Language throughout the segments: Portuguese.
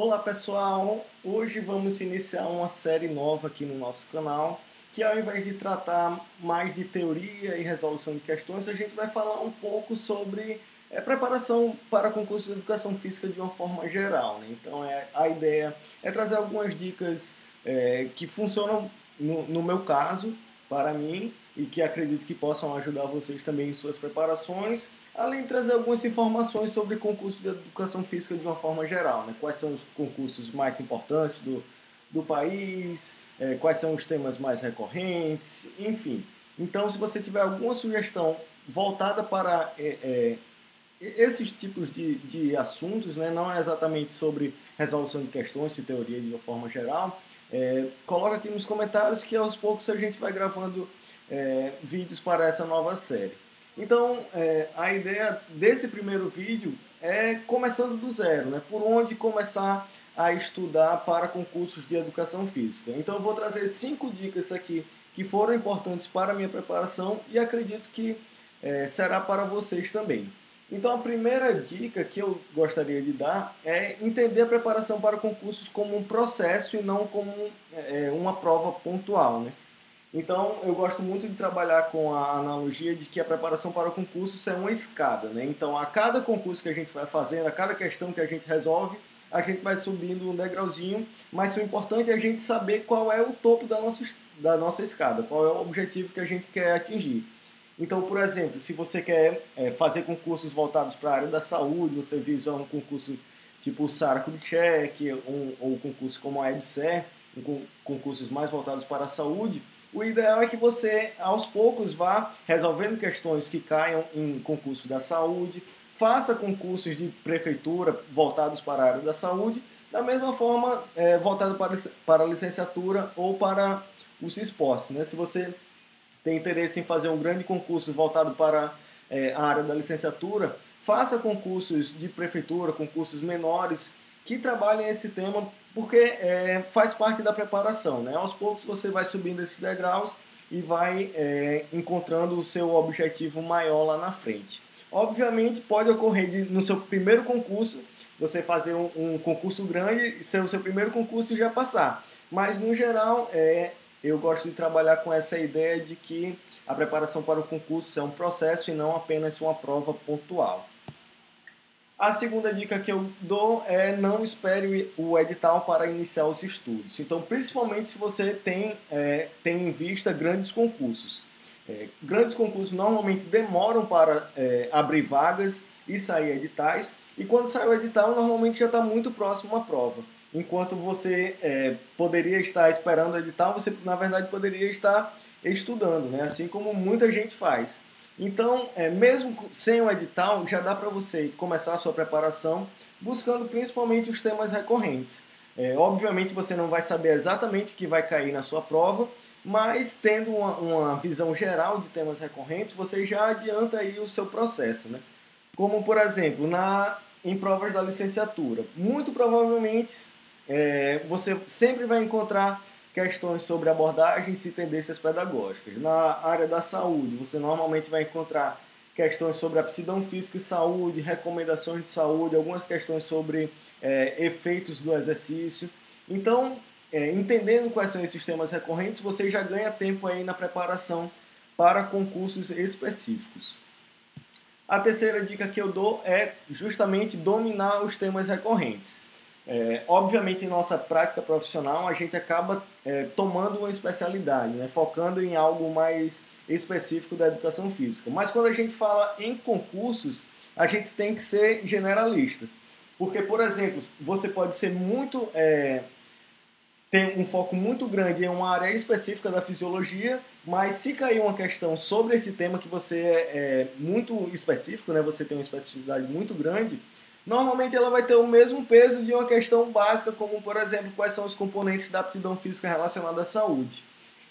Olá pessoal, hoje vamos iniciar uma série nova aqui no nosso canal, que ao invés de tratar mais de teoria e resolução de questões, a gente vai falar um pouco sobre é, preparação para concurso de educação física de uma forma geral. Né? Então é, a ideia é trazer algumas dicas é, que funcionam no, no meu caso, para mim, e que acredito que possam ajudar vocês também em suas preparações, além de trazer algumas informações sobre concurso de educação física de uma forma geral, né? quais são os concursos mais importantes do, do país, é, quais são os temas mais recorrentes, enfim. Então, se você tiver alguma sugestão voltada para é, é, esses tipos de, de assuntos, né? não é exatamente sobre resolução de questões e teoria de uma forma geral, é, coloca aqui nos comentários que aos poucos a gente vai gravando é, vídeos para essa nova série. Então, é, a ideia desse primeiro vídeo é começando do zero, né? por onde começar a estudar para concursos de educação física. Então, eu vou trazer cinco dicas aqui que foram importantes para a minha preparação e acredito que é, será para vocês também. Então, a primeira dica que eu gostaria de dar é entender a preparação para concursos como um processo e não como é, uma prova pontual. Né? Então, eu gosto muito de trabalhar com a analogia de que a preparação para o concurso é uma escada, né? Então, a cada concurso que a gente vai fazendo, a cada questão que a gente resolve, a gente vai subindo um degrauzinho, mas o importante é a gente saber qual é o topo da nossa, da nossa escada, qual é o objetivo que a gente quer atingir. Então, por exemplo, se você quer é, fazer concursos voltados para a área da saúde, você visa um concurso tipo o SARA Kubitschek, um, ou um concurso como a EBSER, um, concursos mais voltados para a saúde, o ideal é que você, aos poucos, vá resolvendo questões que caiam em concursos da saúde, faça concursos de prefeitura voltados para a área da saúde, da mesma forma é, voltado para, para a licenciatura ou para os esportes. Né? Se você tem interesse em fazer um grande concurso voltado para é, a área da licenciatura, faça concursos de prefeitura, concursos menores que trabalhem esse tema porque é, faz parte da preparação. Né? Aos poucos você vai subindo esses degraus e vai é, encontrando o seu objetivo maior lá na frente. Obviamente pode ocorrer de, no seu primeiro concurso você fazer um, um, concurso grande, ser o seu primeiro concurso e já passar. Mas no geral é, eu gosto de trabalhar com essa ideia de que a preparação para o concurso é um processo e não apenas uma prova pontual. A segunda dica que eu dou é não espere o edital para iniciar os estudos. Então, principalmente se você tem, é, tem em vista grandes concursos. É, grandes concursos normalmente demoram para é, abrir vagas e sair editais, e quando sai o edital, normalmente já está muito próximo à prova. Enquanto você é, poderia estar esperando o edital, você na verdade poderia estar estudando, né? assim como muita gente faz. Então, é, mesmo sem o edital, já dá para você começar a sua preparação buscando principalmente os temas recorrentes. É, obviamente você não vai saber exatamente o que vai cair na sua prova, mas tendo uma, uma, visão geral de temas recorrentes, você já adianta aí o seu processo. Né? Como, por exemplo, na, em provas da licenciatura. Muito provavelmente é, você sempre vai encontrar questões sobre abordagens e tendências pedagógicas. Na área da saúde, você normalmente vai encontrar questões sobre aptidão física e saúde, recomendações de saúde, algumas questões sobre é, efeitos do exercício. Então, é, entendendo quais são esses temas recorrentes, você já ganha tempo aí na preparação para concursos específicos. A terceira dica que eu dou é justamente dominar os temas recorrentes. É, obviamente, em nossa prática profissional, a gente acaba é, tomando uma especialidade, né, focando em algo mais específico da educação física. Mas quando a gente fala em concursos, a gente tem que ser generalista. Porque, por exemplo, você pode ser muito. É, tem um foco muito grande em uma área específica da fisiologia, mas se cair uma questão sobre esse tema que você é, é muito específico, né, você tem uma especificidade muito grande, normalmente ela vai ter o mesmo peso de uma questão básica, como por exemplo, quais são os componentes da aptidão física relacionada à saúde.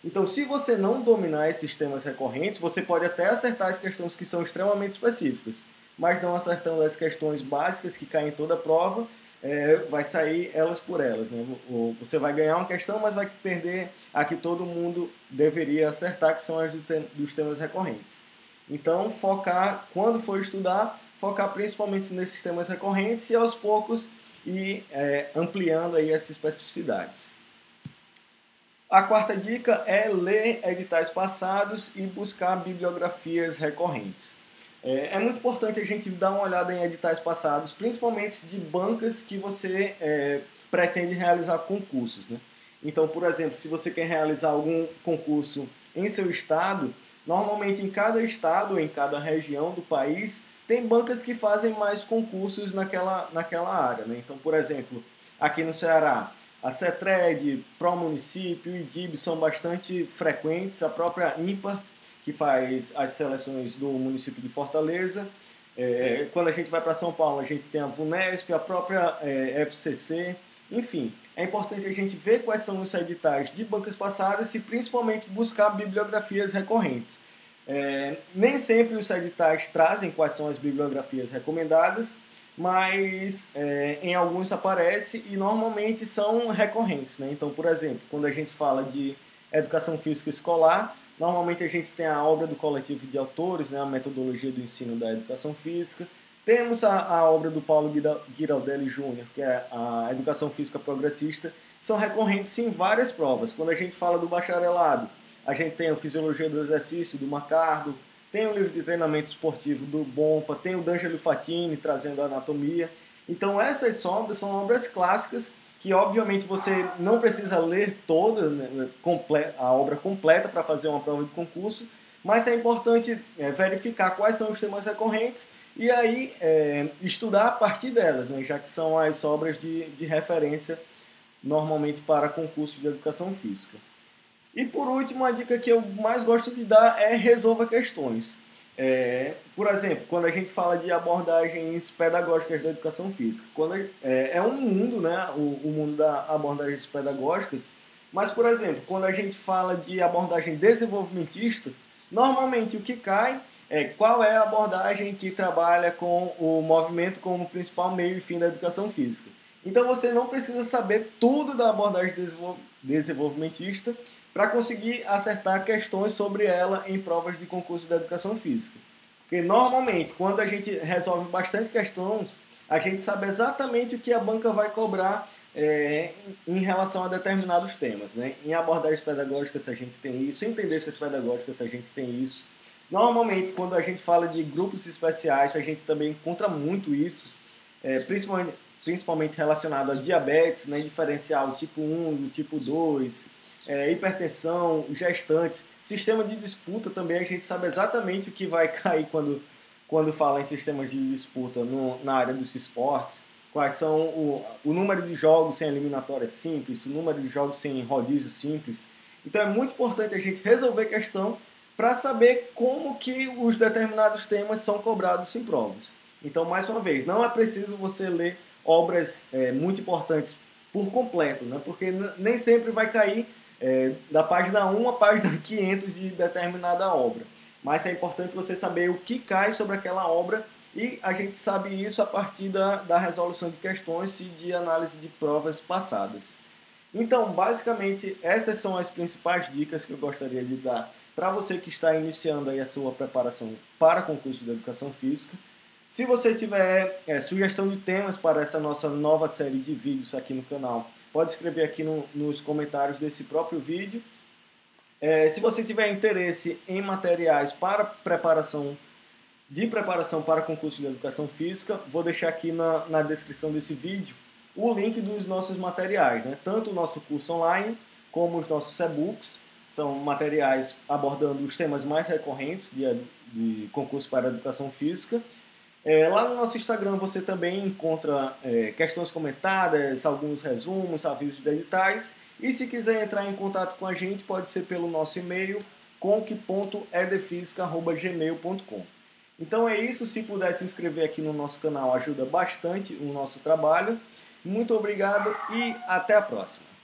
Então, se você não dominar esses temas recorrentes, você pode até acertar as questões que são extremamente específicas, mas não acertando as questões básicas que caem em toda a prova, é, vai sair elas por elas. Né? Você vai ganhar uma questão, mas vai perder a que todo mundo deveria acertar, que são as dos temas recorrentes. Então, focar, quando for estudar, focar principalmente nesses temas recorrentes e aos poucos e é, ampliando aí essas especificidades. A quarta dica é ler editais passados e buscar bibliografias recorrentes. É, é, muito importante a gente dar uma olhada em editais passados, principalmente de bancas que você é, pretende realizar concursos. Né? Então, por exemplo, se você quer realizar algum concurso em seu estado, normalmente em cada estado, em cada região do país, tem bancas que fazem mais concursos naquela, naquela área. Né? Então, por exemplo, aqui no Ceará, a CETRED, Pro Município e DIB são bastante frequentes, a própria IMPA, que faz as seleções do município de Fortaleza. É, quando a gente vai para São Paulo, a gente tem a VUNESP, a própria é, FCC, enfim. É importante a gente ver quais são os editais de bancas passadas e principalmente buscar bibliografias recorrentes. É, nem sempre os editais trazem quais são as bibliografias recomendadas, mas é, em alguns aparece e normalmente são recorrentes. Né? Então, por exemplo, quando a gente fala de educação física escolar, normalmente a gente tem a obra do coletivo de autores, né? a metodologia do ensino da educação física. Temos a, a obra do Paulo Giraldelli Júnior, que é a Educação Física Progressista, são recorrentes em várias provas. Quando a gente fala do bacharelado, a gente tem a Fisiologia do Exercício, do Macardo, tem o livro de treinamento esportivo do Bompa, tem o D'Angelo Fatini trazendo a anatomia. Então essas obras são obras clássicas que obviamente você não precisa ler toda né, a obra completa para fazer uma prova de concurso, mas é importante é, verificar quais são os temas recorrentes e aí é, estudar a partir delas, né, já que são as obras de, de referência normalmente para concurso de educação física. E por último, a dica que eu mais gosto de dar é resolva questões. É, por exemplo, quando a gente fala de abordagens pedagógicas da educação física, quando é, é um mundo, né, o, o mundo das abordagens pedagógicas, mas, por exemplo, quando a gente fala de abordagem desenvolvimentista, normalmente o que cai é qual é a abordagem que trabalha com o movimento como principal meio e fim da educação física. Então você não precisa saber tudo da abordagem desenvolvimentista para conseguir acertar questões sobre ela em provas de concurso de educação física. Porque normalmente, quando a gente resolve bastante questão, a gente sabe exatamente o que a banca vai cobrar é, em relação a determinados temas. Né? Em abordagens pedagógicas, a gente tem isso, em tendências pedagógicas, a gente tem isso. Normalmente, quando a gente fala de grupos especiais, a gente também encontra muito isso, é, principalmente, principalmente relacionado a diabetes, né, diferencial tipo 1 do tipo 2, é, hipertensão, gestantes, sistema de disputa também, a gente sabe exatamente o que vai cair quando, quando fala em sistemas de disputa no, na área dos esportes, quais são o, o número de jogos sem eliminatórias simples, o número de jogos sem rodízio simples. Então é muito importante a gente resolver questão para saber como que os determinados temas são cobrados em provas. Então, mais uma vez, não é preciso você ler obras é, muito importantes por completo, né? porque nem sempre vai cair é, da página 1 à página 500 de determinada obra. Mas é importante você saber o que cai sobre aquela obra e a gente sabe isso a partir da, da resolução de questões e de análise de provas passadas. Então, basicamente, essas são as principais dicas que eu gostaria de dar para você que está iniciando aí a sua preparação para concurso de educação física. Se você tiver é, sugestão de temas para essa nossa nova série de vídeos aqui no canal, pode escrever aqui no, nos comentários desse próprio vídeo. É, se você tiver interesse em materiais para preparação de preparação para concurso de educação física, vou deixar aqui na, na descrição desse vídeo o link dos nossos materiais, né? tanto o nosso curso online como os nossos e-books, são materiais abordando os temas mais recorrentes de, de concurso para educação física é, lá no nosso Instagram você também encontra é, questões comentadas, alguns resumos, avisos de editais. E se quiser entrar em contato com a gente, pode ser pelo nosso e-mail conc.edefísica.gmail.com Então é isso, se puder se inscrever aqui no nosso canal ajuda bastante o nosso trabalho. Muito obrigado e até a próxima.